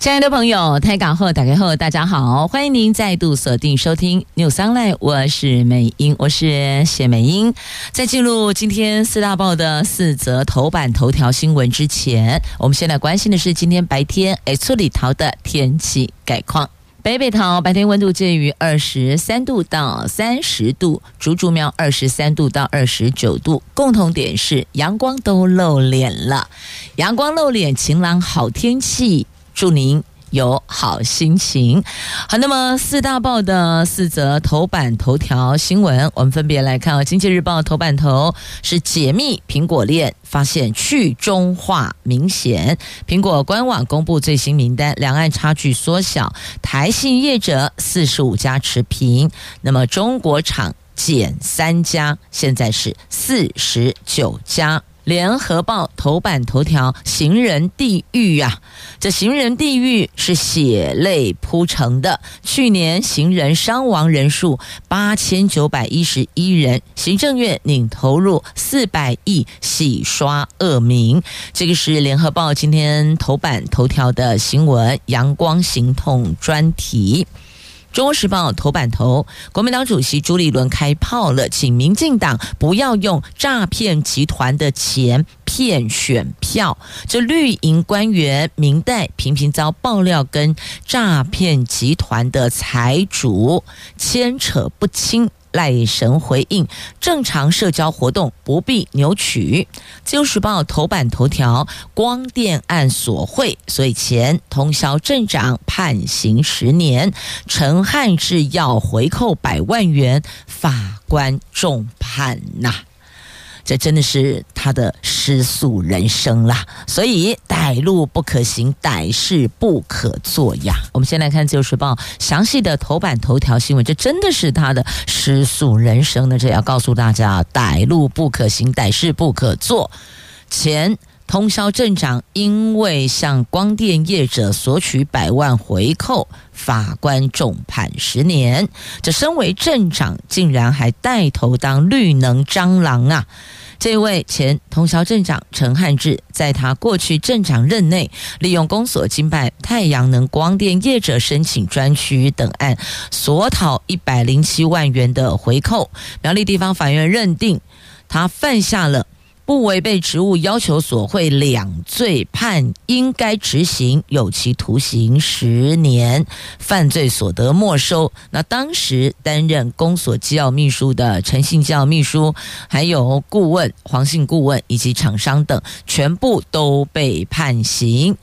亲爱的朋友，台港后打开后，大家好，欢迎您再度锁定收听 News Online，我是美英，我是谢美英。在进入今天四大报的四则头版头条新闻之前，我们先来关心的是今天白天哎，厝里桃的天气概况。北北桃白天温度介于二十三度到三十度，竹竹苗二十三度到二十九度，共同点是阳光都露脸了，阳光露脸，晴朗好天气。祝您有好心情。好，那么四大报的四则头版头条新闻，我们分别来看哦。《经济日报》头版头是解密苹果链，发现去中化明显。苹果官网公布最新名单，两岸差距缩小，台信业者四十五家持平，那么中国厂减三家，现在是四十九家。联合报头版头条：行人地狱呀、啊！这行人地狱是血泪铺成的。去年行人伤亡人数八千九百一十一人，行政院拟投入四百亿洗刷恶名。这个是联合报今天头版头条的新闻，阳光行动专题。中国时报头版头，国民党主席朱立伦开炮了，请民进党不要用诈骗集团的钱骗选票。这绿营官员明代频频遭爆料，跟诈骗集团的财主牵扯不清。赖神回应：正常社交活动不必扭曲。自由时报头版头条：光电案索贿，所以前通宵镇长判刑十年，陈汉志要回扣百万元，法官重判呐、这真的是他的失速人生啦，所以歹路不可行，歹事不可做呀。我们先来看《自由时报》详细的头版头条新闻，这真的是他的失速人生呢。这要告诉大家，歹路不可行，歹事不可做。前通霄镇长因为向光电业者索取百万回扣，法官重判十年。这身为镇长，竟然还带头当绿能蟑螂啊！这位前通霄镇长陈汉志，在他过去镇长任内，利用公所经办太阳能光电业者申请专区等案，索讨一百零七万元的回扣。苗栗地方法院认定，他犯下了。不违背职务要求索贿两罪，判应该执行有期徒刑十年，犯罪所得没收。那当时担任公所机要秘书的陈姓机要秘书，还有顾问黄姓顾问以及厂商等，全部都被判刑，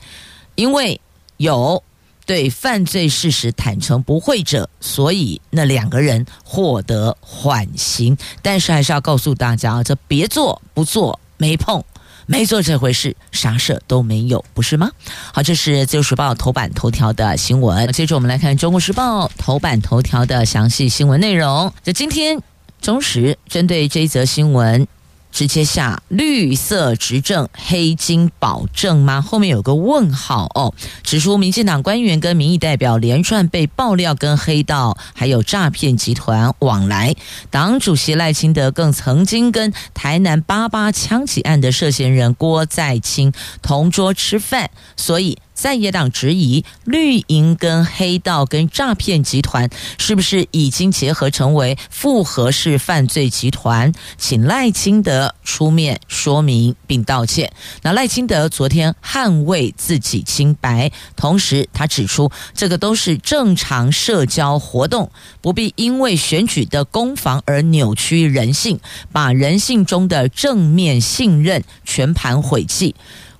因为有。对犯罪事实坦诚不讳者，所以那两个人获得缓刑。但是还是要告诉大家，这别做不做，没碰没做这回事，啥事都没有，不是吗？好，这是自由时报头版头条的新闻。接着我们来看中国时报头版头条的详细新闻内容。就今天中时针对这一则新闻。直接下绿色执政黑金保证吗？后面有个问号哦，指出民进党官员跟民意代表连串被爆料跟黑道还有诈骗集团往来，党主席赖清德更曾经跟台南八八枪击案的涉嫌人郭在清同桌吃饭，所以。在野党质疑绿营跟黑道跟诈骗集团是不是已经结合成为复合式犯罪集团？请赖清德出面说明并道歉。那赖清德昨天捍卫自己清白，同时他指出，这个都是正常社交活动，不必因为选举的攻防而扭曲人性，把人性中的正面信任全盘毁弃。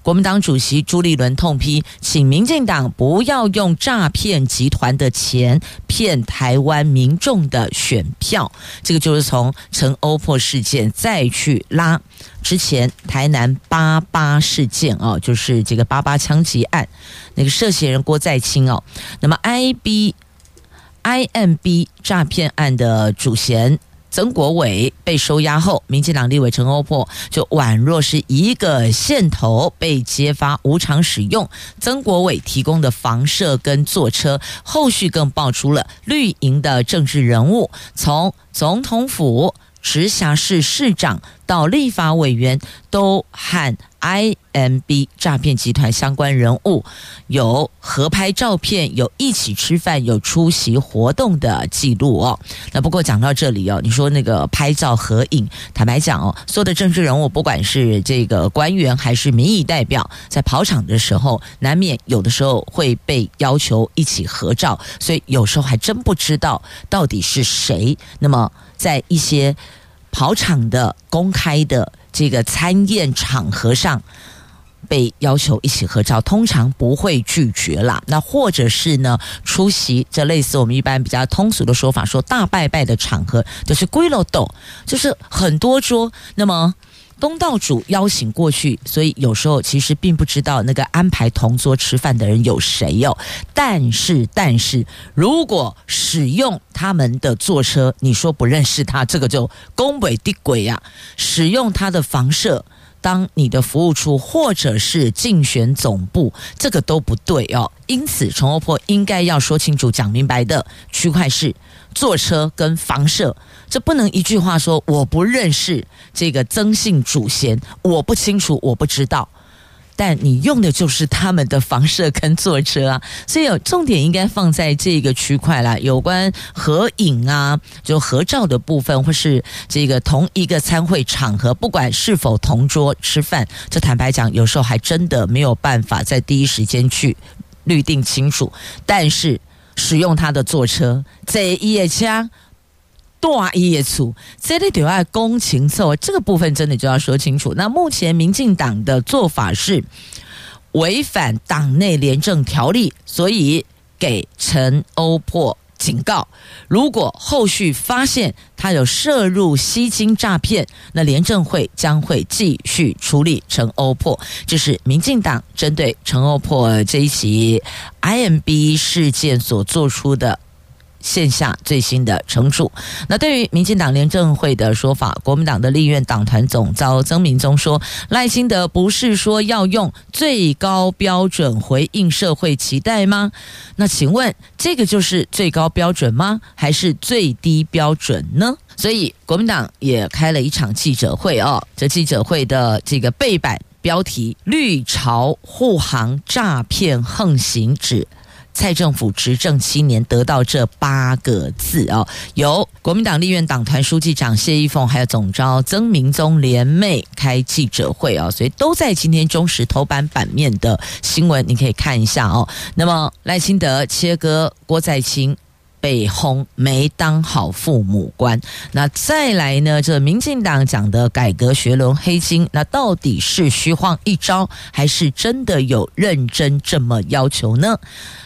国民党主席朱立伦痛批，请民进党不要用诈骗集团的钱骗台湾民众的选票。这个就是从陈欧破事件再去拉之前台南八八事件哦，就是这个八八枪击案那个涉嫌人郭在清哦。那么 I B I M B 诈骗案的主嫌。曾国伟被收押后，民进党立委陈欧珀就宛若是一个线头被揭发无偿使用曾国伟提供的房舍跟坐车，后续更爆出了绿营的政治人物从总统府。直辖市市长到立法委员都和 IMB 诈骗集团相关人物有合拍照片，有一起吃饭，有出席活动的记录哦。那不过讲到这里哦，你说那个拍照合影，坦白讲哦，所有的政治人物，不管是这个官员还是民意代表，在跑场的时候，难免有的时候会被要求一起合照，所以有时候还真不知道到底是谁。那么。在一些跑场的公开的这个参宴场合上，被要求一起合照，通常不会拒绝啦。那或者是呢，出席这类似我们一般比较通俗的说法，说大拜拜的场合，就是归了斗，就是很多桌，那么。东道主邀请过去，所以有时候其实并不知道那个安排同桌吃饭的人有谁哟。但是，但是如果使用他们的坐车，你说不认识他，这个就恭维的鬼呀！使用他的房舍当你的服务处，或者是竞选总部，这个都不对哦。因此，陈欧珀应该要说清楚、讲明白的区块是坐车跟房舍。这不能一句话说我不认识这个曾姓主嫌，我不清楚，我不知道。但你用的就是他们的房舍跟坐车啊，所以有重点应该放在这个区块啦。有关合影啊，就合照的部分，或是这个同一个参会场合，不管是否同桌吃饭，这坦白讲，有时候还真的没有办法在第一时间去律定清楚。但是使用他的坐车，这一夜枪。大业处，这里就要公情错，这个部分真的就要说清楚。那目前民进党的做法是违反党内廉政条例，所以给陈欧破警告。如果后续发现他有涉入吸金诈骗，那廉政会将会继续处理陈欧珀。这是民进党针对陈欧珀这一起 IMB 事件所做出的。线下最新的惩处。那对于民进党廉政会的说法，国民党的立院党团总召曾铭宗说，赖清德不是说要用最高标准回应社会期待吗？那请问这个就是最高标准吗？还是最低标准呢？所以国民党也开了一场记者会哦，这记者会的这个背板标题：绿潮护航诈骗横行指。蔡政府执政七年得到这八个字哦，由国民党立院党团书记长谢依凤还有总召曾明宗联袂开记者会哦，所以都在今天中时头版版面的新闻，你可以看一下哦。那么赖清德切割郭在清。被轰没当好父母官，那再来呢？这民进党讲的改革学伦黑金，那到底是虚晃一招，还是真的有认真这么要求呢？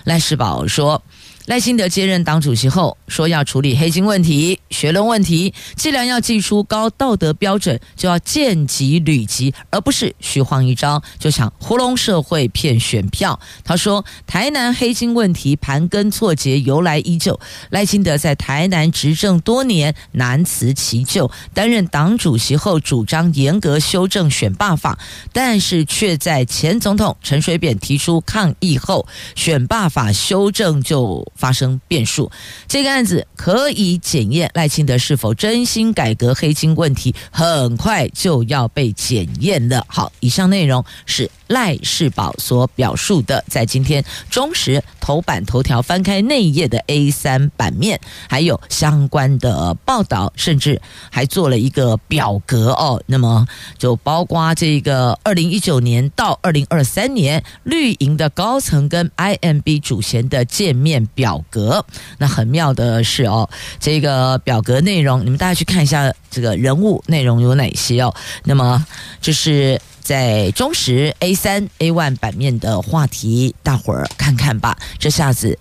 赖世宝说。赖清德接任党主席后，说要处理黑金问题、学论问题。既然要祭出高道德标准，就要见机履机，而不是虚晃一招，就想糊弄社会骗选票。他说，台南黑金问题盘根错节，由来已久。赖清德在台南执政多年，难辞其咎。担任党主席后，主张严格修正选罢法，但是却在前总统陈水扁提出抗议后，选罢法修正就。发生变数，这个案子可以检验赖清德是否真心改革黑金问题，很快就要被检验了。好，以上内容是赖世宝所表述的，在今天中时头版头条翻开内页的 A 三版面，还有相关的报道，甚至还做了一个表格哦。那么就包括这个二零一九年到二零二三年绿营的高层跟 IMB 主嫌的见面。表格，那很妙的是哦，这个表格内容，你们大家去看一下，这个人物内容有哪些哦？那么就是在中时 A 三 A one 版面的话题，大伙儿看看吧。这下子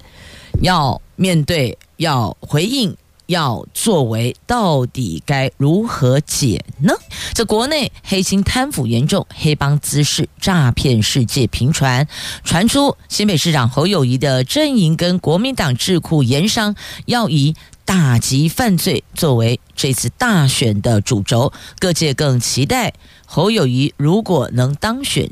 要面对，要回应。要作为，到底该如何解呢？这国内黑心贪腐严重，黑帮滋事，诈骗世界频传，传出新北市长侯友谊的阵营跟国民党智库研商要以打击犯罪作为这次大选的主轴，各界更期待侯友谊如果能当选。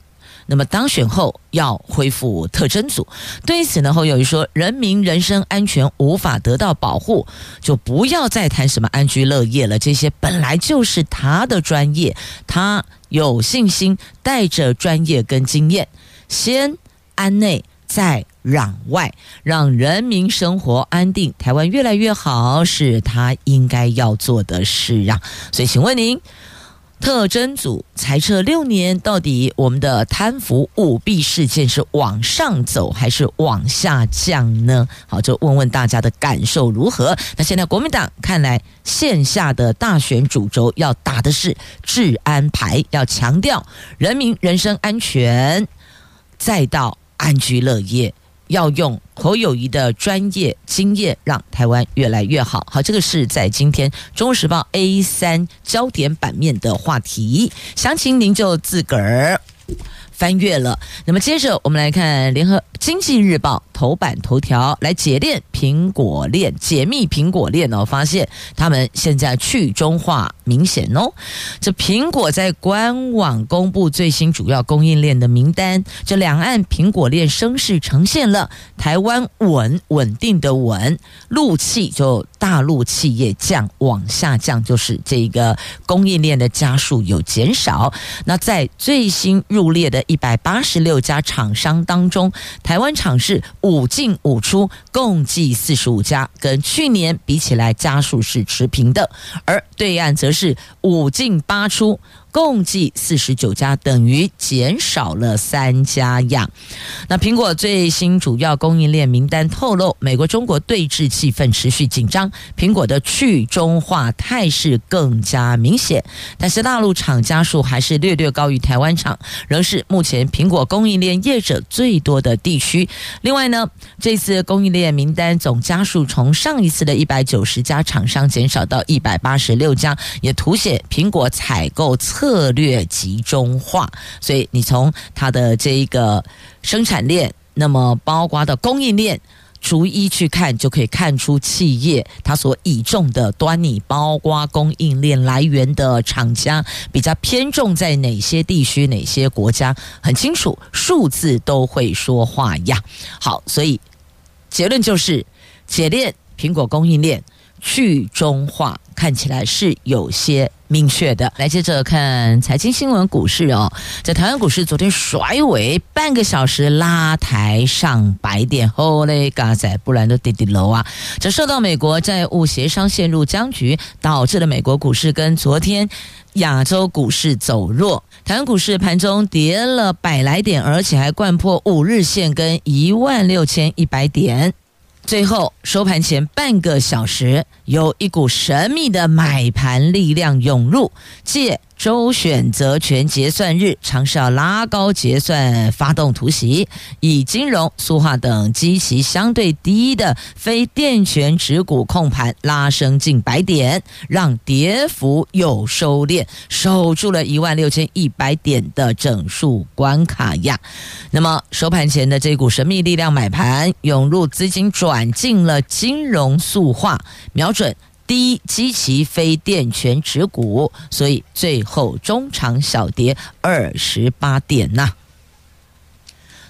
那么当选后要恢复特侦组，对此呢，侯友谊说：“人民人身安全无法得到保护，就不要再谈什么安居乐业了。这些本来就是他的专业，他有信心带着专业跟经验，先安内再攘外，让人民生活安定，台湾越来越好，是他应该要做的事啊。所以，请问您？”特征组裁撤六年，到底我们的贪腐舞弊事件是往上走还是往下降呢？好，就问问大家的感受如何。那现在国民党看来，线下的大选主轴要打的是治安牌，要强调人民人身安全，再到安居乐业。要用侯友谊的专业经验，让台湾越来越好。好，这个是在今天《中国时报》A 三焦点版面的话题，详情您就自个儿翻阅了。那么接着我们来看《联合经济日报》。头版头条来解链苹果链，解密苹果链哦，发现他们现在去中化明显哦。这苹果在官网公布最新主要供应链的名单，这两岸苹果链声势呈现了台湾稳稳定的稳，陆气就大陆企业降往下降，就是这个供应链的家数有减少。那在最新入列的一百八十六家厂商当中，台湾厂是。五进五出，共计四十五家，跟去年比起来，家数是持平的，而对岸则是是五进八出。共计四十九家，等于减少了三家呀。那苹果最新主要供应链名单透露，美国中国对峙气氛持续紧张，苹果的去中化态势更加明显。但是大陆厂家数还是略略高于台湾厂，仍是目前苹果供应链业者最多的地区。另外呢，这次供应链名单总家数从上一次的一百九十家厂商减少到一百八十六家，也凸显苹果采购策策略集中化，所以你从它的这一个生产链，那么包括的供应链，逐一去看，就可以看出企业它所倚重的端倪，包括供应链来源的厂家比较偏重在哪些地区、哪些国家，很清楚，数字都会说话呀。好，所以结论就是解链苹果供应链去中化，看起来是有些。明确的，来接着看财经新闻，股市哦，在台湾股市昨天甩尾半个小时拉抬上百点，后嘞嘎仔，不然都跌跌楼啊！这受到美国债务协商陷入僵局，导致了美国股市跟昨天亚洲股市走弱，台湾股市盘中跌了百来点，而且还掼破五日线跟一万六千一百点。最后收盘前半个小时，有一股神秘的买盘力量涌入，借周选择权结算日，尝试要拉高结算，发动突袭，以金融、塑化等基期相对低的非电权持股控盘拉升近百点，让跌幅有收敛，守住了一万六千一百点的整数关卡呀。那么收盘前的这股神秘力量买盘涌入，资金转进了金融塑化，瞄准。低基期非电权持股，所以最后中场小跌二十八点呐、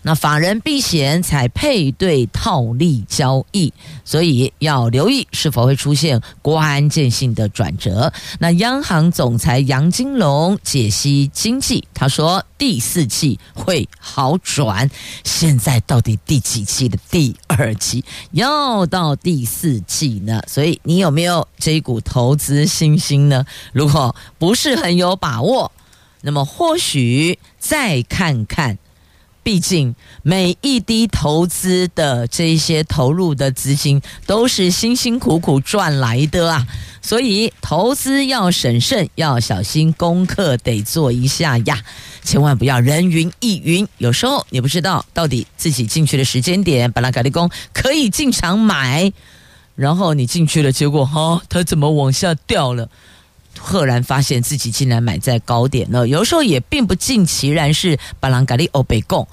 那法人避险才配对套利交易，所以要留意是否会出现关键性的转折。那央行总裁杨金龙解析经济，他说第四季会好转。现在到底第几季的第二季要到第四季呢？所以你有没有这一股投资信心呢？如果不是很有把握，那么或许再看看。毕竟每一滴投资的这些投入的资金都是辛辛苦苦赚来的啊，所以投资要审慎，要小心，功课得做一下呀，千万不要人云亦云。有时候你不知道到底自己进去的时间点，本来凯利工可以进场买，然后你进去了，结果哈，它怎么往下掉了？赫然发现自己竟然买在高点了，有时候也并不尽其然是巴朗嘎利欧北贡，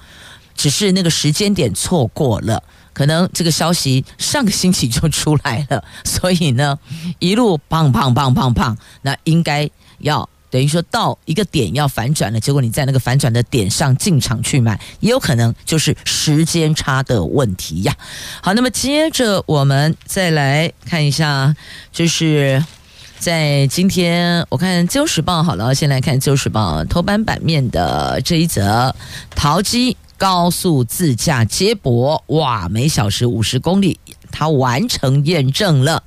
只是那个时间点错过了。可能这个消息上个星期就出来了，所以呢，一路砰砰砰砰砰，那应该要。等于说到一个点要反转了，结果你在那个反转的点上进场去买，也有可能就是时间差的问题呀。好，那么接着我们再来看一下，就是在今天我看《自由时报》好了，先来看《自由时报》头版版面的这一则：桃机高速自驾接驳，哇，每小时五十公里，它完成验证了。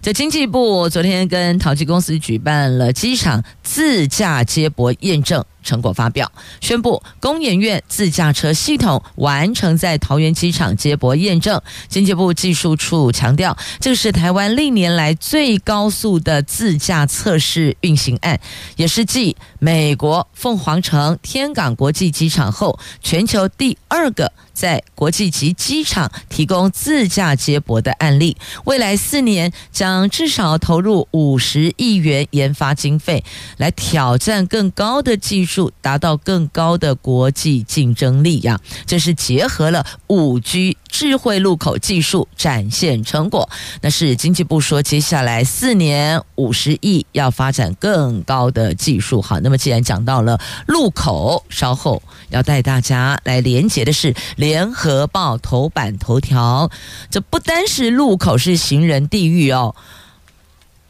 在经济部昨天跟桃机公司举办了机场自驾接驳验证成果发表，宣布工研院自驾车系统完成在桃园机场接驳验证。经济部技术处强调，这是台湾历年来最高速的自驾测试运行案，也是继美国凤凰城天港国际机场后，全球第二个。在国际级机场提供自驾接驳的案例，未来四年将至少投入五十亿元研发经费，来挑战更高的技术，达到更高的国际竞争力呀。这是结合了五 G 智慧路口技术展现成果。那是经济部说，接下来四年五十亿要发展更高的技术。好，那么既然讲到了路口，稍后要带大家来连接的是。联合报头版头条，这不单是路口是行人地狱哦，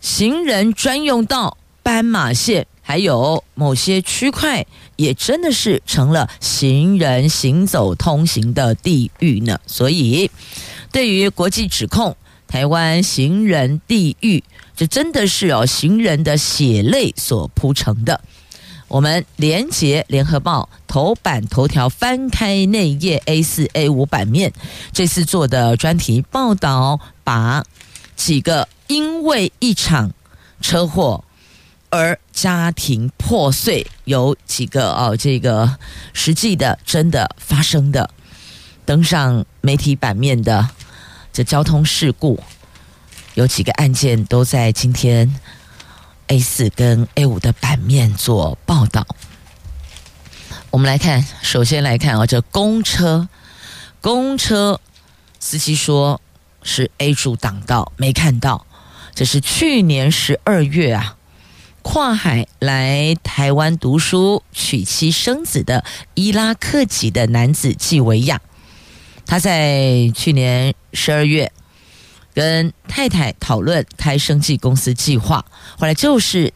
行人专用道、斑马线，还有某些区块，也真的是成了行人行走通行的地狱呢。所以，对于国际指控台湾行人地狱，这真的是哦，行人的血泪所铺成的。我们连接联合报头版头条，翻开内页 A 四 A 五版面，这次做的专题报道，把几个因为一场车祸而家庭破碎，有几个哦，这个实际的真的发生的登上媒体版面的这交通事故，有几个案件都在今天。A 四跟 A 五的版面做报道，我们来看，首先来看啊，这公车，公车司机说是 A 柱挡道没看到，这是去年十二月啊，跨海来台湾读书、娶妻生子的伊拉克籍的男子纪维亚，他在去年十二月。跟太太讨论开生计公司计划，后来就是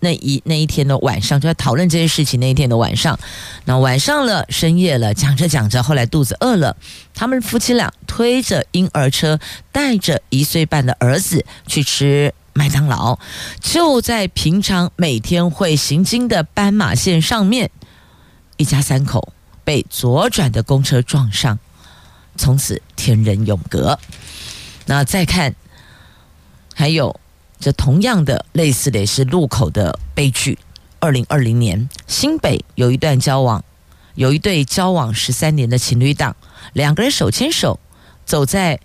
那一那一天的晚上，就在讨论这些事情。那一天的晚上，那晚上了，深夜了，讲着讲着，后来肚子饿了，他们夫妻俩推着婴儿车，带着一岁半的儿子去吃麦当劳。就在平常每天会行经的斑马线上面，一家三口被左转的公车撞上，从此天人永隔。那再看，还有这同样的类似的也是路口的悲剧。二零二零年，新北有一段交往，有一对交往十三年的情侣档，两个人手牵手走在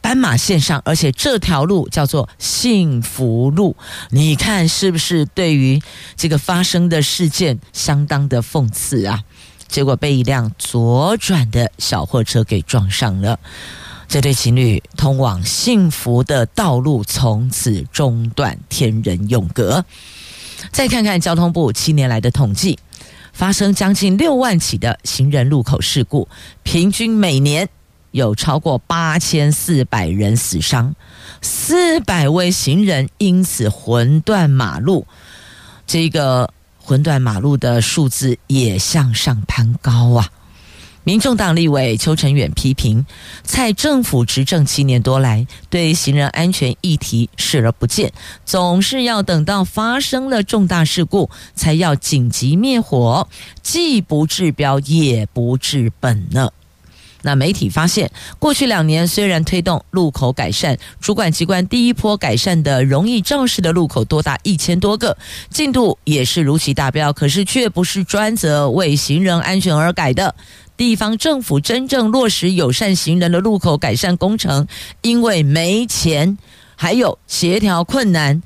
斑马线上，而且这条路叫做幸福路。你看是不是对于这个发生的事件相当的讽刺啊？结果被一辆左转的小货车给撞上了。这对情侣通往幸福的道路从此中断，天人永隔。再看看交通部七年来的统计，发生将近六万起的行人路口事故，平均每年有超过八千四百人死伤，四百位行人因此魂断马路。这个魂断马路的数字也向上攀高啊！民众党立委邱成远批评蔡政府执政七年多来，对行人安全议题视而不见，总是要等到发生了重大事故才要紧急灭火，既不治标也不治本呢。那媒体发现，过去两年虽然推动路口改善，主管机关第一波改善的容易肇事的路口多达一千多个，进度也是如期达标，可是却不是专责为行人安全而改的。地方政府真正落实友善行人的路口改善工程，因为没钱，还有协调困难，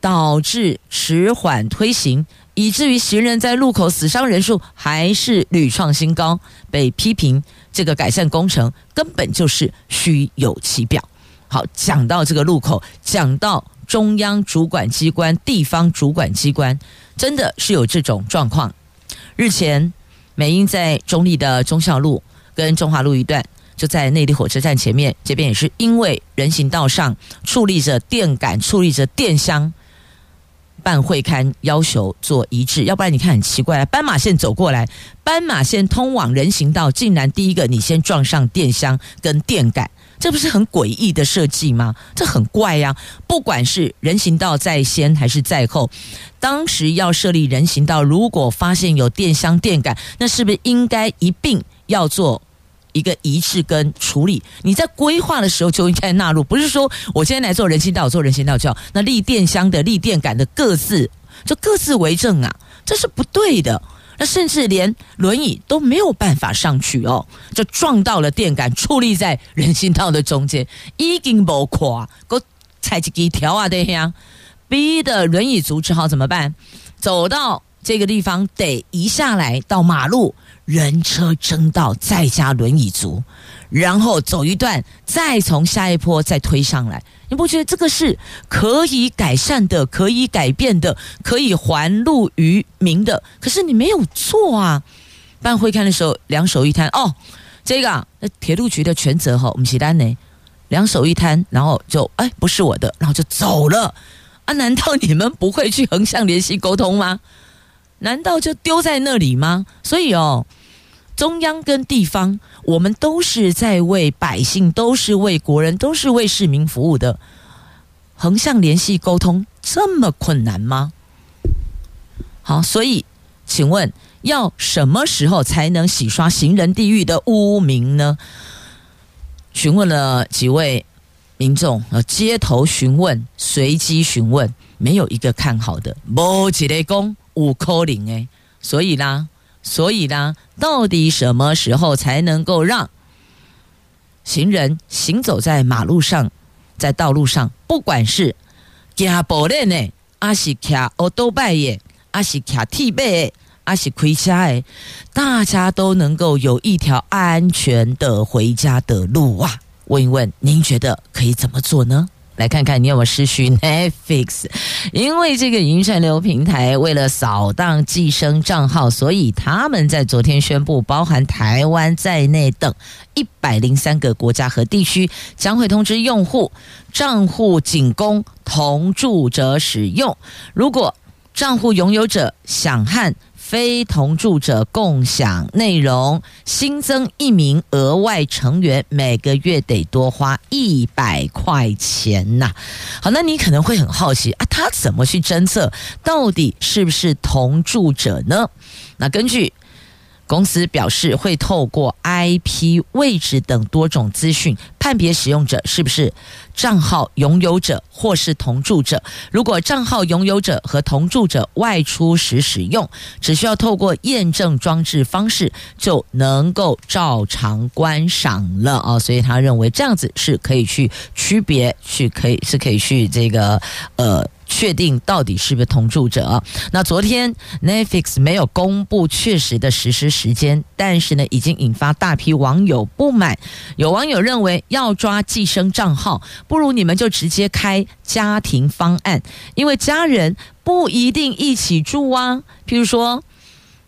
导致迟缓推行，以至于行人在路口死伤人数还是屡创新高，被批评这个改善工程根本就是虚有其表。好，讲到这个路口，讲到中央主管机关、地方主管机关，真的是有这种状况。日前，美英在中立的忠孝路跟中华路一段，就在内坜火车站前面，这边也是因为人行道上矗立着电杆、矗立着电箱。办会刊要求做一致，要不然你看很奇怪啊，斑马线走过来，斑马线通往人行道，竟然第一个你先撞上电箱跟电杆，这不是很诡异的设计吗？这很怪呀！不管是人行道在先还是在后，当时要设立人行道，如果发现有电箱电杆，那是不是应该一并要做？一个一致跟处理，你在规划的时候就应该纳入，不是说我今天来做人行道，做人行道就好那立电箱的、立电杆的各自就各自为政啊，这是不对的。那甚至连轮椅都没有办法上去哦，就撞到了电杆，矗立在人行道的中间，已经无垮，给我踩几条啊，对呀逼的轮椅族只好怎么办？走到这个地方得移下来到马路。人车争道，再加轮椅族，然后走一段，再从下一坡再推上来。你不觉得这个是可以改善的、可以改变的、可以还路于民的？可是你没有做啊！办会勘的时候，两手一摊，哦，这个啊，那铁路局的全责哈，我们写单呢，两手一摊，然后就哎，不是我的，然后就走了啊？难道你们不会去横向联系沟通吗？难道就丢在那里吗？所以哦，中央跟地方，我们都是在为百姓，都是为国人，都是为市民服务的。横向联系沟通这么困难吗？好，所以请问要什么时候才能洗刷行人地狱的污名呢？询问了几位民众，呃，街头询问，随机询问，没有一个看好的，没一个讲。五扣零哎，所以啦，所以啦，到底什么时候才能够让行人行走在马路上，在道路上，不管是行步的呢，还是骑欧兜拜耶，还是骑 T 背，还是开车哎，大家都能够有一条安全的回家的路啊？问一问，您觉得可以怎么做呢？来看看你有没有失去 Netflix，因为这个云串流平台为了扫荡寄生账号，所以他们在昨天宣布，包含台湾在内等一百零三个国家和地区将会通知用户账户仅供同住者使用，如果账户拥有者想和非同住者共享内容，新增一名额外成员，每个月得多花一百块钱呐。好，那你可能会很好奇啊，他怎么去侦测到底是不是同住者呢？那根据。公司表示会透过 IP 位置等多种资讯判别使用者是不是账号拥有者或是同住者。如果账号拥有者和同住者外出时使用，只需要透过验证装置方式就能够照常观赏了啊！所以他认为这样子是可以去区别，去可以是可以去这个呃。确定到底是不是同住者？那昨天 Netflix 没有公布确实的实施时间，但是呢，已经引发大批网友不满。有网友认为，要抓寄生账号，不如你们就直接开家庭方案，因为家人不一定一起住啊。譬如说。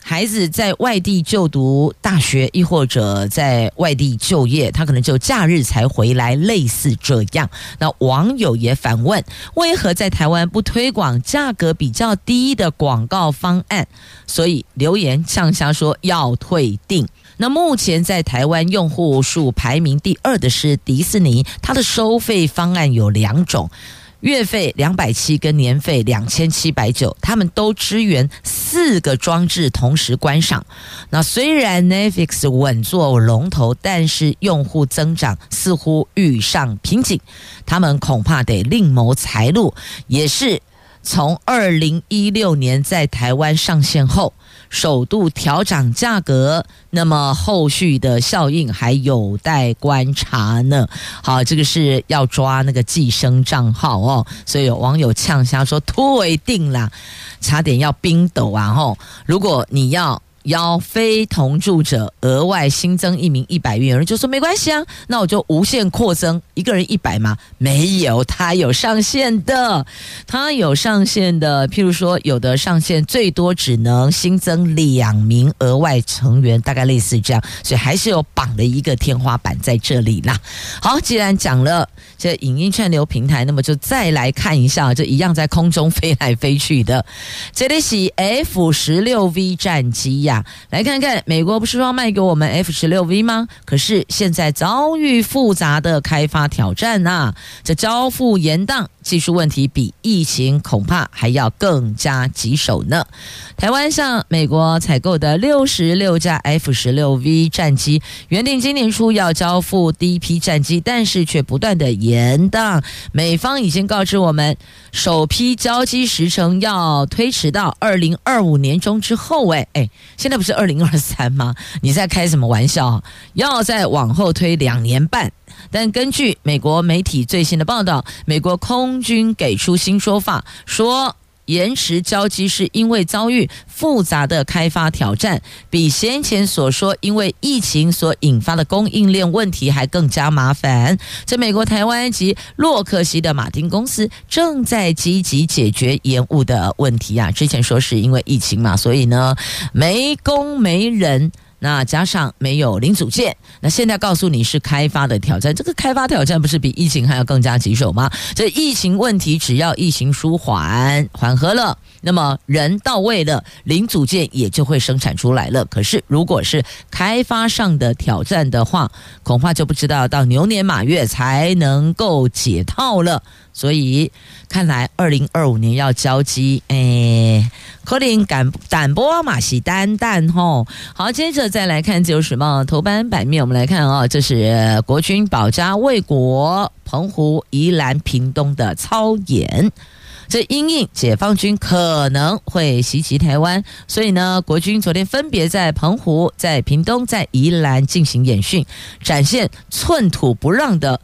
孩子在外地就读大学，亦或者在外地就业，他可能就假日才回来，类似这样。那网友也反问：为何在台湾不推广价格比较低的广告方案？所以留言呛下说要退订。那目前在台湾用户数排名第二的是迪士尼，它的收费方案有两种。月费两百七跟年费两千七百九，他们都支援四个装置同时观赏。那虽然 Netflix 稳坐龙头，但是用户增长似乎遇上瓶颈，他们恐怕得另谋财路，也是从二零一六年在台湾上线后，首度调涨价格，那么后续的效应还有待观察呢。好，这个是要抓那个寄生账号哦，所以有网友呛瞎说退定啦，差点要冰斗啊！吼，如果你要。要非同住者额外新增一名一百元，有人就说没关系啊，那我就无限扩增一个人一百吗？没有，它有上限的，它有上限的。譬如说，有的上限最多只能新增两名额外成员，大概类似这样，所以还是有绑了一个天花板在这里啦。好，既然讲了这影音串流平台，那么就再来看一下，这一样在空中飞来飞去的，这里是 F 十六 V 战机呀。来看看，美国不是说卖给我们 F 十六 V 吗？可是现在遭遇复杂的开发挑战、啊，这交付延宕，技术问题比疫情恐怕还要更加棘手呢。台湾向美国采购的六十六架 F 十六 V 战机，原定今年初要交付第一批战机，但是却不断的延宕。美方已经告知我们，首批交机时程要推迟到二零二五年中之后。哎哎，现在不是二零二三吗？你在开什么玩笑？要再往后推两年半。但根据美国媒体最新的报道，美国空军给出新说法，说。延迟交机是因为遭遇复杂的开发挑战，比先前所说因为疫情所引发的供应链问题还更加麻烦。在美国、台湾及洛克希德马丁公司正在积极解决延误的问题啊！之前说是因为疫情嘛，所以呢没工没人。那加上没有零组件，那现在告诉你是开发的挑战，这个开发挑战不是比疫情还要更加棘手吗？这疫情问题只要疫情舒缓缓和了，那么人到位了，零组件也就会生产出来了。可是如果是开发上的挑战的话，恐怕就不知道到牛年马月才能够解套了。所以看来二零二五年要交机，哎，可能敢胆波马西单单吼。好，接着再来看《自由时报》头版版面，我们来看啊、哦，这是国军保家卫国，澎湖、宜兰、屏东的操演。这因应解放军可能会袭击台湾，所以呢，国军昨天分别在澎湖、在屏东、在宜兰进行演训，展现寸土不让的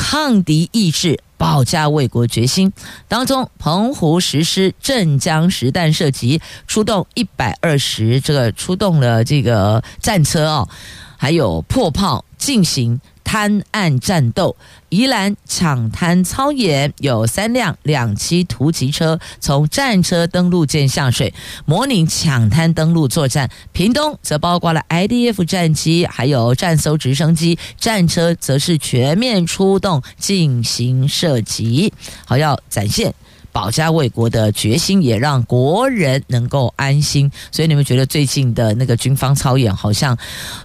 抗敌意志。保家卫国决心当中，澎湖实施镇江实弹射击，出动一百二十这个出动了这个战车哦，还有破炮进行。滩岸战斗，宜兰抢滩操演有三辆两栖突击车从战车登陆舰下水，模拟抢滩登陆作战。屏东则包括了 IDF 战机，还有战搜直升机，战车则是全面出动进行射击，好要展现保家卫国的决心，也让国人能够安心。所以你们觉得最近的那个军方操演，好像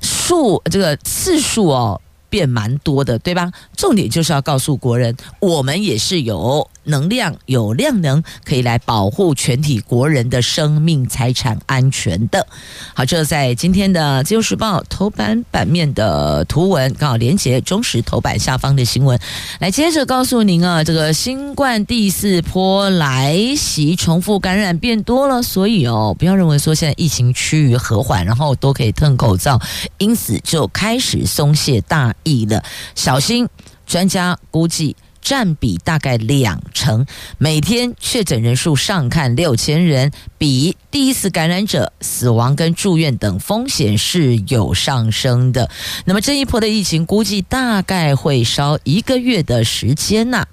数这个次数哦。变蛮多的，对吧？重点就是要告诉国人，我们也是有能量、有量能，可以来保护全体国人的生命财产安全的。好，这在今天的《自由时报》头版版面的图文，刚好连接中时头版下方的新闻。来，接着告诉您啊，这个新冠第四波来袭，重复感染变多了，所以哦，不要认为说现在疫情趋于和缓，然后都可以褪口罩，因此就开始松懈大意了，小心！专家估计占比大概两成，每天确诊人数上看六千人，比第一次感染者死亡跟住院等风险是有上升的。那么这一波的疫情估计大概会烧一个月的时间呐。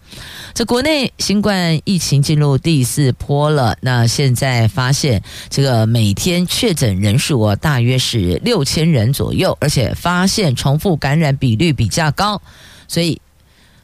这国内新冠疫情进入第四波了，那现在发现这个每天确诊人数啊，大约是六千人左右，而且发现重复感染比率比较高。所以，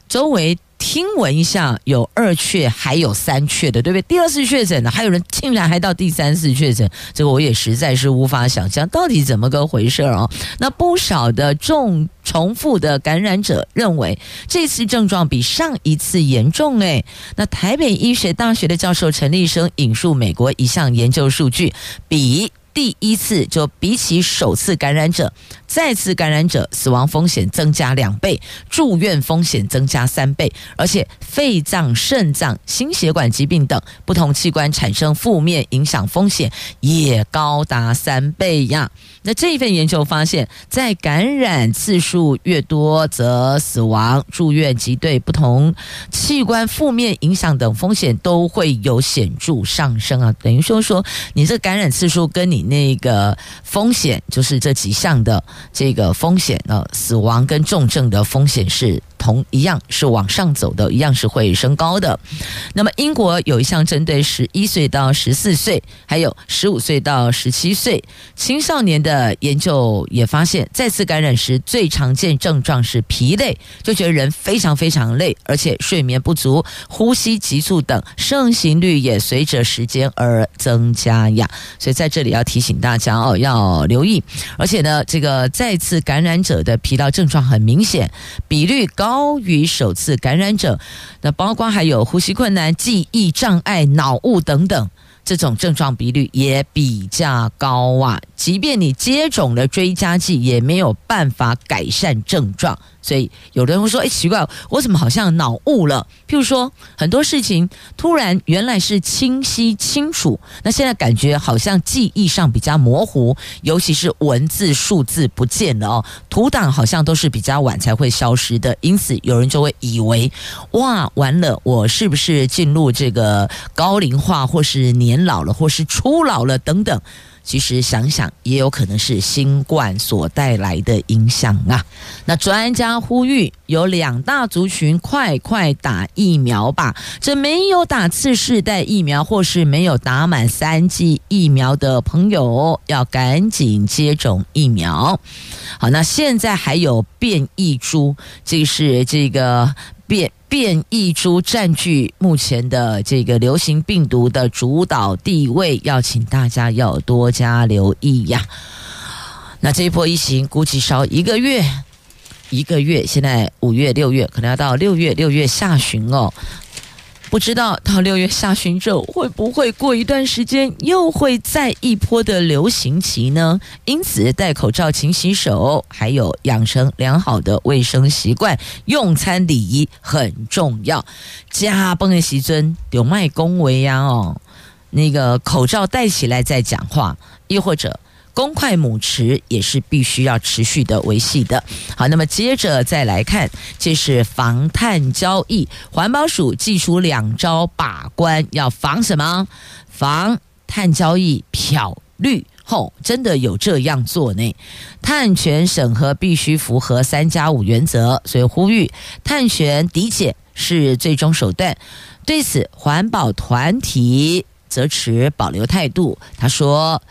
周围听闻一下有二确，还有三确的，对不对？第二次确诊的，还有人竟然还到第三次确诊，这个我也实在是无法想象，到底怎么个回事哦？那不少的重重复的感染者认为，这次症状比上一次严重。诶，那台北医学大学的教授陈立生引述美国一项研究数据，比第一次就比起首次感染者，再次感染者死亡风险增加两倍，住院风险增加三倍，而且肺脏、肾脏、心血管疾病等不同器官产生负面影响风险也高达三倍呀。那这一份研究发现，在感染次数越多，则死亡、住院及对不同器官负面影响等风险都会有显著上升啊。等于说说，你这感染次数跟你那个风险，就是这几项的这个风险呢，死亡跟重症的风险是。同一样是往上走的，一样是会升高的。那么，英国有一项针对十一岁到十四岁，还有十五岁到十七岁青少年的研究也发现，再次感染时最常见症状是疲累，就觉得人非常非常累，而且睡眠不足、呼吸急促等，盛行率也随着时间而增加呀。所以在这里要提醒大家哦，要留意。而且呢，这个再次感染者的疲劳症状很明显，比率高。高于首次感染者，那包括还有呼吸困难、记忆障碍、脑雾等等，这种症状比率也比较高啊。即便你接种了追加剂，也没有办法改善症状。所以有的人会说：“哎，奇怪，我怎么好像脑雾了？譬如说很多事情突然原来是清晰清楚，那现在感觉好像记忆上比较模糊，尤其是文字数字不见了哦，图档好像都是比较晚才会消失的。因此有人就会以为，哇，完了，我是不是进入这个高龄化，或是年老了，或是初老了等等。”其实想想，也有可能是新冠所带来的影响啊。那专家呼吁，有两大族群，快快打疫苗吧。这没有打次世代疫苗，或是没有打满三剂疫苗的朋友，要赶紧接种疫苗。好，那现在还有变异株，这是这个变。变异株占据目前的这个流行病毒的主导地位，要请大家要多加留意呀。那这一波疫情估计烧一个月，一个月，现在五月、六月，可能要到六月、六月下旬哦。不知道到六月下旬之后会不会过一段时间又会再一波的流行期呢？因此戴口罩、勤洗手，还有养成良好的卫生习惯，用餐礼仪很重要。加崩的席尊有卖恭维呀哦，那个口罩戴起来再讲话，又或者。公筷母匙也是必须要持续的维系的。好，那么接着再来看，这是防碳交易，环保署祭出两招把关，要防什么？防碳交易漂绿。后、真的有这样做呢？碳权审核必须符合三加五原则，所以呼吁碳权抵减是最终手段。对此，环保团体则持保留态度。他说。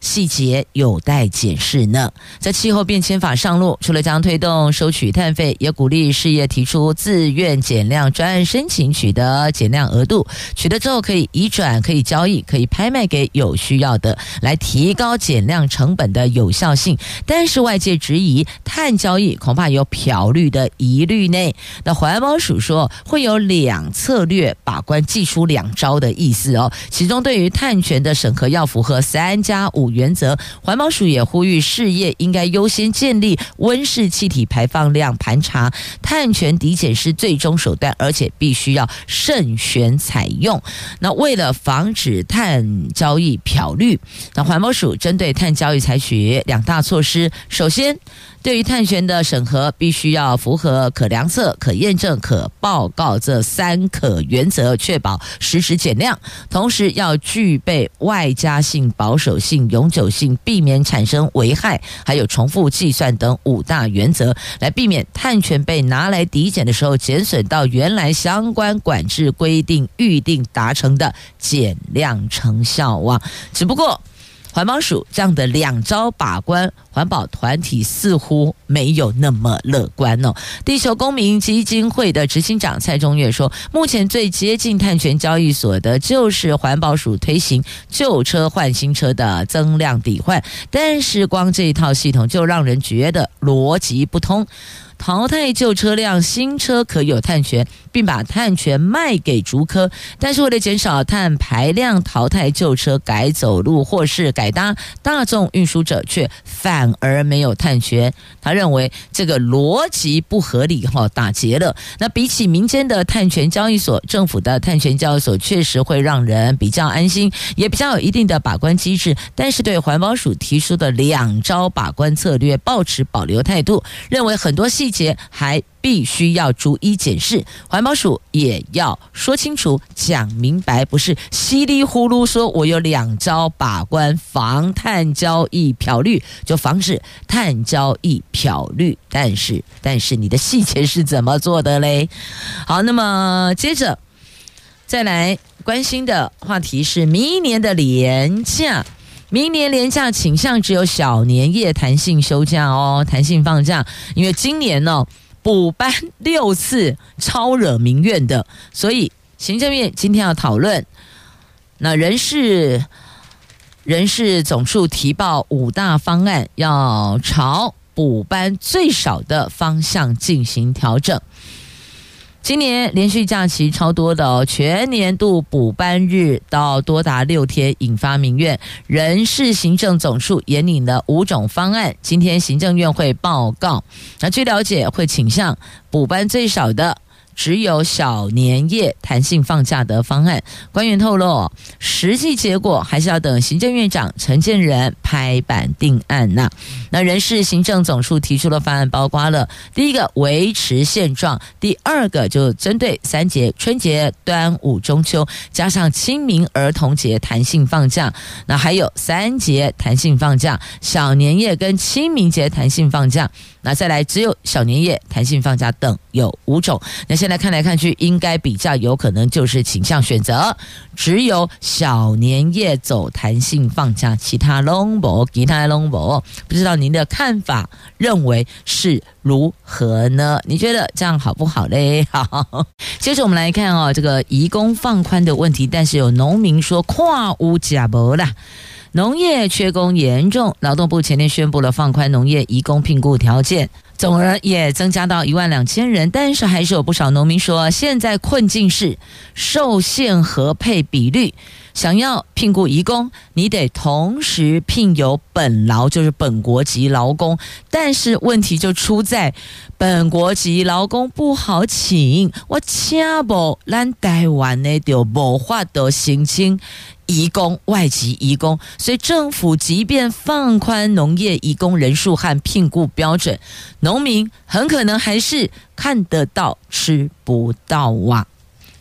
细节有待检视呢。在气候变迁法上路，除了将推动收取碳费，也鼓励事业提出自愿减量专案申请，取得减量额度，取得之后可以移转、可以交易、可以拍卖给有需要的，来提高减量成本的有效性。但是外界质疑碳交易恐怕有漂绿的疑虑呢。那环保署说会有两策略把关，祭出两招的意思哦。其中对于碳权的审核要符合三加五。原则，环保署也呼吁事业应该优先建立温室气体排放量盘查，碳权抵减是最终手段，而且必须要慎选采用。那为了防止碳交易漂绿，那环保署针对碳交易采取两大措施，首先。对于碳权的审核，必须要符合可量测、可验证、可报告这三可原则，确保实时减量。同时，要具备外加性、保守性、永久性，避免产生危害，还有重复计算等五大原则，来避免碳权被拿来抵减的时候，减损到原来相关管制规定预定达成的减量成效啊。只不过。环保署这样的两招把关，环保团体似乎没有那么乐观哦。地球公民基金会的执行长蔡中岳说，目前最接近碳权交易所的，就是环保署推行旧车换新车的增量抵换，但是光这一套系统就让人觉得逻辑不通。淘汰旧车辆，新车可有碳权，并把碳权卖给竹科。但是为了减少碳排量，淘汰旧车改走路或是改搭大众运输者，却反而没有碳权。他认为这个逻辑不合理，哈，打结了。那比起民间的碳权交易所，政府的碳权交易所确实会让人比较安心，也比较有一定的把关机制。但是对环保署提出的两招把关策略，抱持保留态度，认为很多细细节还必须要逐一解释，环保署也要说清楚、讲明白，不是稀里呼噜说我有两招把关防碳交易漂绿，就防止碳交易漂绿。但是，但是你的细节是怎么做的嘞？好，那么接着再来关心的话题是明年的廉价。明年连假倾向只有小年夜弹性休假哦，弹性放假，因为今年呢补班六次超惹民怨的，所以行政院今天要讨论。那人事人事总数提报五大方案，要朝补班最少的方向进行调整。今年连续假期超多的哦，全年度补班日到多达六天，引发民怨。人事行政总处研拟的五种方案，今天行政院会报告。那据了解，会倾向补班最少的。只有小年夜弹性放假的方案，官员透露，实际结果还是要等行政院长陈建仁拍板定案呐。那人事行政总处提出的方案包括了第一个维持现状，第二个就针对三节春节、端午、中秋，加上清明、儿童节弹性放假，那还有三节弹性放假，小年夜跟清明节弹性放假。那再来，只有小年夜弹性放假等有五种。那现在看来看去，应该比较有可能就是倾向选择只有小年夜走弹性放假，其他 long b，其他 long b。不知道您的看法，认为是如何呢？你觉得这样好不好嘞？好，接着我们来看哦，这个移工放宽的问题，但是有农民说跨屋假不啦。农业缺工严重，劳动部前天宣布了放宽农业移工聘雇条件，总额也增加到一万两千人。但是还是有不少农民说，现在困境是受限合配比率。想要聘雇移工，你得同时聘有本劳，就是本国籍劳工。但是问题就出在本国籍劳工不好请，我请不咱台湾的就无法度申请移工，外籍移工。所以政府即便放宽农业移工人数和聘雇标准，农民很可能还是看得到吃不到啊。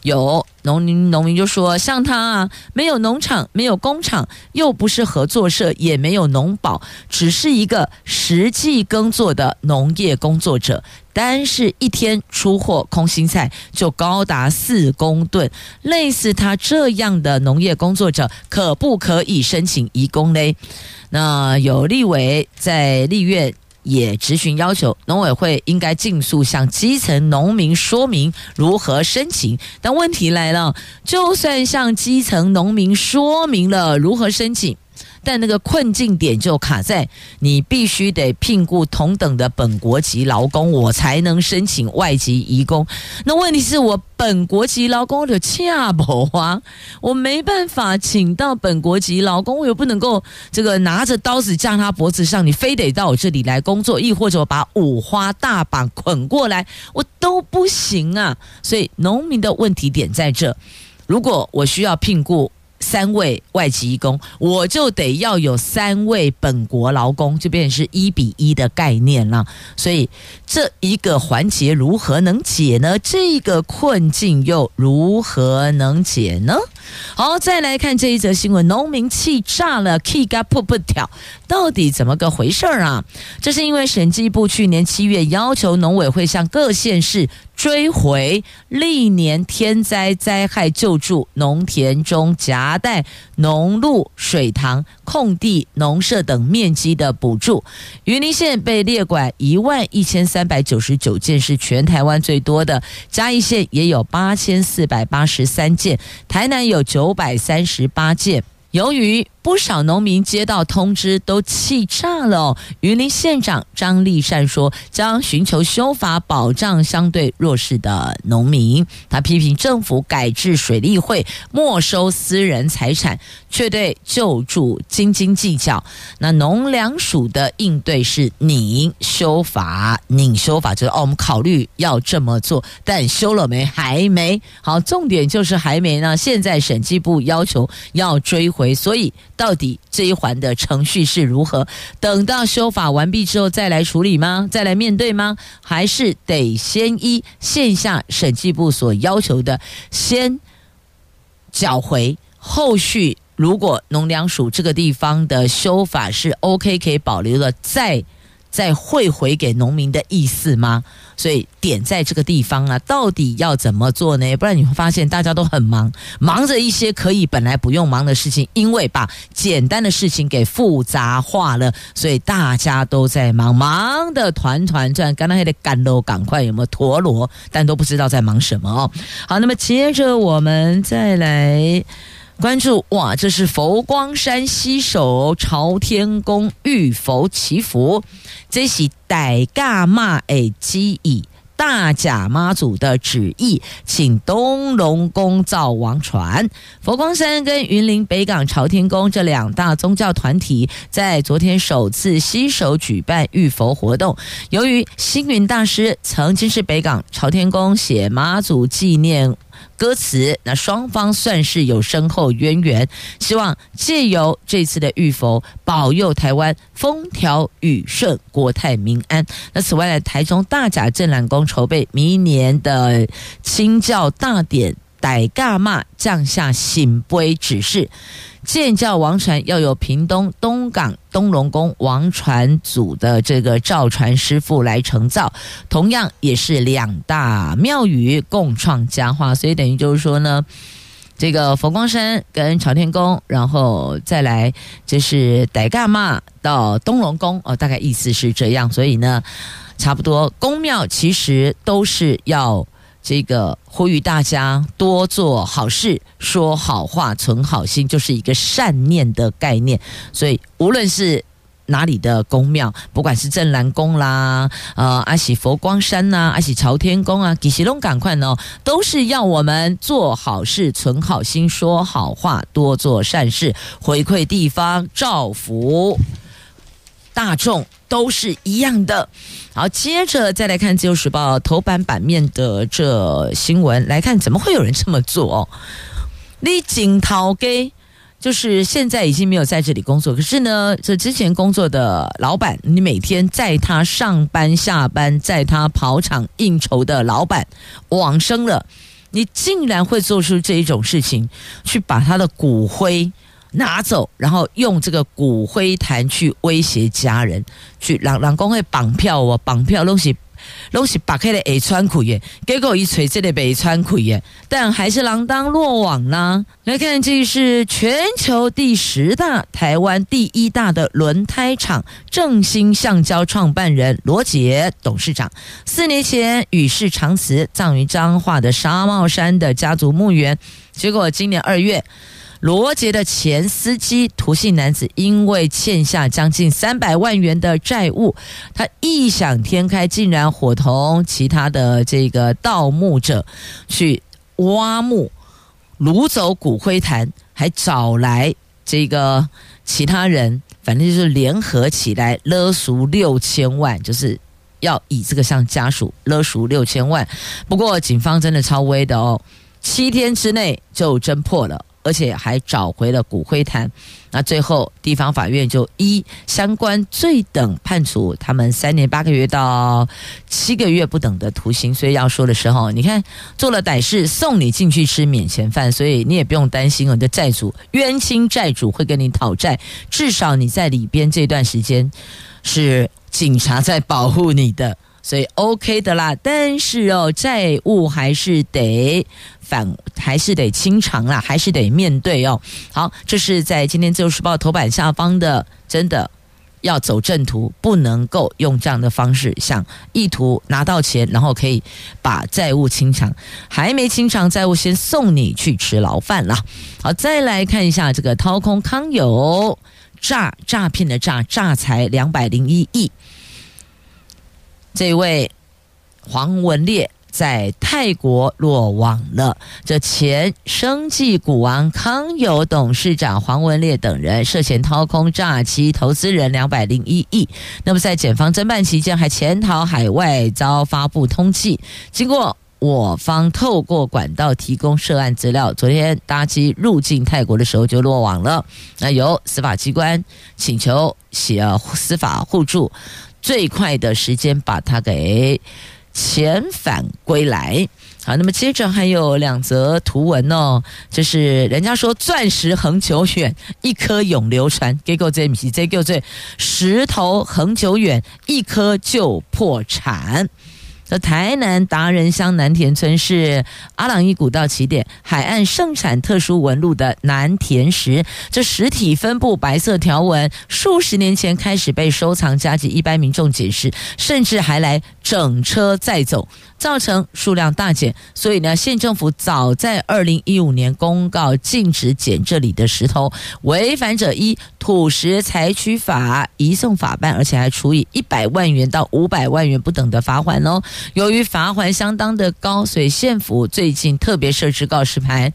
有农民，农民就说：“像他啊，没有农场，没有工厂，又不是合作社，也没有农保，只是一个实际耕作的农业工作者。单是，一天出货空心菜就高达四公吨。类似他这样的农业工作者，可不可以申请移工嘞？那有立委在立院。”也质询要求农委会应该尽速向基层农民说明如何申请，但问题来了，就算向基层农民说明了如何申请。但那个困境点就卡在你必须得聘雇同等的本国籍劳工，我才能申请外籍移工。那问题是我本国籍劳工的恰不花，我没办法请到本国籍劳工，我又不能够这个拿着刀子架他脖子上，你非得到我这里来工作，亦或者我把五花大绑捆过来，我都不行啊。所以农民的问题点在这，如果我需要聘雇。三位外籍工，我就得要有三位本国劳工，就变成是一比一的概念了。所以这一个环节如何能解呢？这个困境又如何能解呢？好，再来看这一则新闻：农民气炸了，气嘎破不跳，到底怎么个回事儿啊？这是因为审计部去年七月要求农委会向各县市。追回历年天灾灾害救助农田中夹带农路、水塘、空地、农舍等面积的补助，云林县被列管一万一千三百九十九件，是全台湾最多的；嘉义县也有八千四百八十三件，台南有九百三十八件。由于不少农民接到通知都气炸了哦。云林县长张立善说，将寻求修法保障相对弱势的农民。他批评政府改制水利会，没收私人财产，却对救助斤斤计较。那农粮署的应对是拟修法，拟修法就是哦，我们考虑要这么做，但修了没？还没。好，重点就是还没呢。现在审计部要求要追回，所以到底这一环的程序是如何？等到修法完毕之后再来处理吗？再来面对吗？还是得先依线下审计部所要求的先缴回？后续如果农粮署这个地方的修法是 OK，可以保留了，再。再汇回给农民的意思吗？所以点在这个地方啊，到底要怎么做呢？不然你会发现大家都很忙，忙着一些可以本来不用忙的事情，因为把简单的事情给复杂化了，所以大家都在忙，忙得团团转。刚刚还得赶喽，赶快有没有陀螺？但都不知道在忙什么哦。好，那么接着我们再来。关注哇，这是佛光山西首朝天宫浴佛祈福，这是大甲妈的旨意，大甲妈祖的旨意，请东龙宫造王船。佛光山跟云林北港朝天宫这两大宗教团体在昨天首次携手举办浴佛活动。由于星云大师曾经是北港朝天宫写妈祖纪念。歌词，那双方算是有深厚渊源，希望借由这次的浴佛，保佑台湾风调雨顺、国泰民安。那此外呢，台中大甲镇澜宫筹备明年的清教大典，大甲妈降下醒杯指示。建教王船要有屏东东港东龙宫王船组的这个造船师傅来承造，同样也是两大庙宇共创佳话，所以等于就是说呢，这个佛光山跟朝天宫，然后再来就是大甲妈到东龙宫哦，大概意思是这样，所以呢，差不多宫庙其实都是要。这个呼吁大家多做好事，说好话，存好心，就是一个善念的概念。所以，无论是哪里的宫庙，不管是镇南宫啦，呃，阿喜佛光山呐，阿喜朝天宫啊，吉喜龙赶快呢，都是要我们做好事，存好心，说好话，多做善事，回馈地方，造福大众。都是一样的。好，接着再来看《自由时报》头版版面的这新闻，来看怎么会有人这么做哦？你景涛给，就是现在已经没有在这里工作，可是呢，这之前工作的老板，你每天载他上班下班，载他跑场应酬的老板往生了，你竟然会做出这一种事情，去把他的骨灰。拿走，然后用这个骨灰坛去威胁家人，去让让公会绑票哦，绑票东西东西打开了 A 川苦耶，结果一锤这里被川苦耶，但还是锒铛落网呢。来看，这是全球第十大、台湾第一大的轮胎厂正兴橡胶创办人罗杰董事长，四年前与世长辞，葬于彰化的纱帽山的家族墓园，结果今年二月。罗杰的前司机涂姓男子因为欠下将近三百万元的债务，他异想天开，竟然伙同其他的这个盗墓者去挖墓、掳走骨灰坛，还找来这个其他人，反正就是联合起来勒赎六千万，就是要以这个向家属勒赎六千万。不过警方真的超威的哦，七天之内就侦破了。而且还找回了骨灰坛，那最后地方法院就依相关罪等判处他们三年八个月到七个月不等的徒刑。所以要说的时候，你看做了歹事，送你进去吃免钱饭，所以你也不用担心你的债主冤亲债主会跟你讨债，至少你在里边这段时间是警察在保护你的。所以 OK 的啦，但是哦，债务还是得返，还是得清偿啦，还是得面对哦。好，这是在今天《自由时报》头版下方的，真的要走正途，不能够用这样的方式，想意图拿到钱，然后可以把债务清偿，还没清偿债务，先送你去吃牢饭了。好，再来看一下这个掏空康友诈诈骗的诈诈财两百零一亿，这位黄文烈。在泰国落网了。这前生技股王康友董事长黄文烈等人涉嫌掏空诈欺投资人两百零一亿。那么在检方侦办期间，还潜逃海外，遭发布通缉。经过我方透过管道提供涉案资料，昨天搭机入境泰国的时候就落网了。那由司法机关请求写司法互助，最快的时间把它给。遣返归来，好，那么接着还有两则图文哦，就是人家说钻石恒久远，一颗永流传，结果这不是，这叫做石头恒久远，一颗就破产。在台南达人乡南田村是阿朗伊古道起点，海岸盛产特殊纹路的南田石。这实体分布白色条纹，数十年前开始被收藏家及一般民众捡拾，甚至还来整车载走。造成数量大减，所以呢，县政府早在二零一五年公告禁止捡这里的石头，违反者一土石采取法移送法办，而且还处以一百万元到五百万元不等的罚款哦。由于罚款相当的高，所以县府最近特别设置告示牌。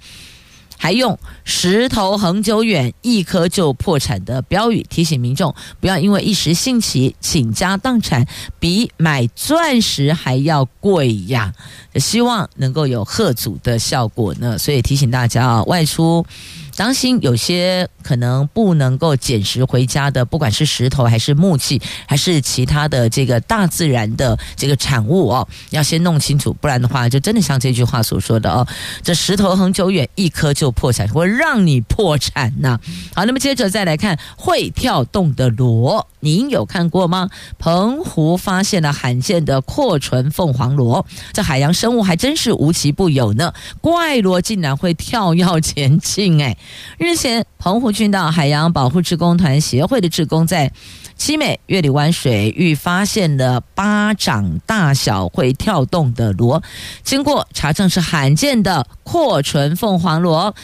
还用“石头恒久远，一颗就破产”的标语提醒民众，不要因为一时兴起倾家荡产，比买钻石还要贵呀！希望能够有贺祖的效果呢，所以提醒大家啊，外出。当心，有些可能不能够捡拾回家的，不管是石头还是木器，还是其他的这个大自然的这个产物哦，要先弄清楚，不然的话，就真的像这句话所说的哦，这石头恒久远，一颗就破产，会让你破产呐、好，那么接着再来看会跳动的螺，您有看过吗？澎湖发现了罕见的阔唇凤凰螺，这海洋生物还真是无奇不有呢，怪螺竟然会跳跃前进，哎。日前，澎湖群岛海洋保护志工团协会的志工在七美月里湾水域发现了巴掌大小会跳动的螺，经过查证是罕见的阔唇凤凰螺，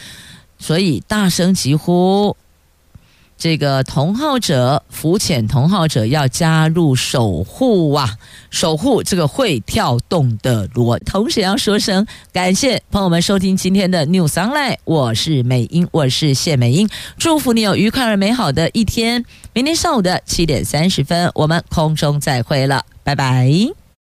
所以大声疾呼。这个同好者浮潜同好者要加入守护啊，守护这个会跳动的螺。同时要说声感谢朋友们收听今天的 New Sunlight，我是美英，我是谢美英，祝福你有愉快而美好的一天。明天上午的七点三十分，我们空中再会了，拜拜。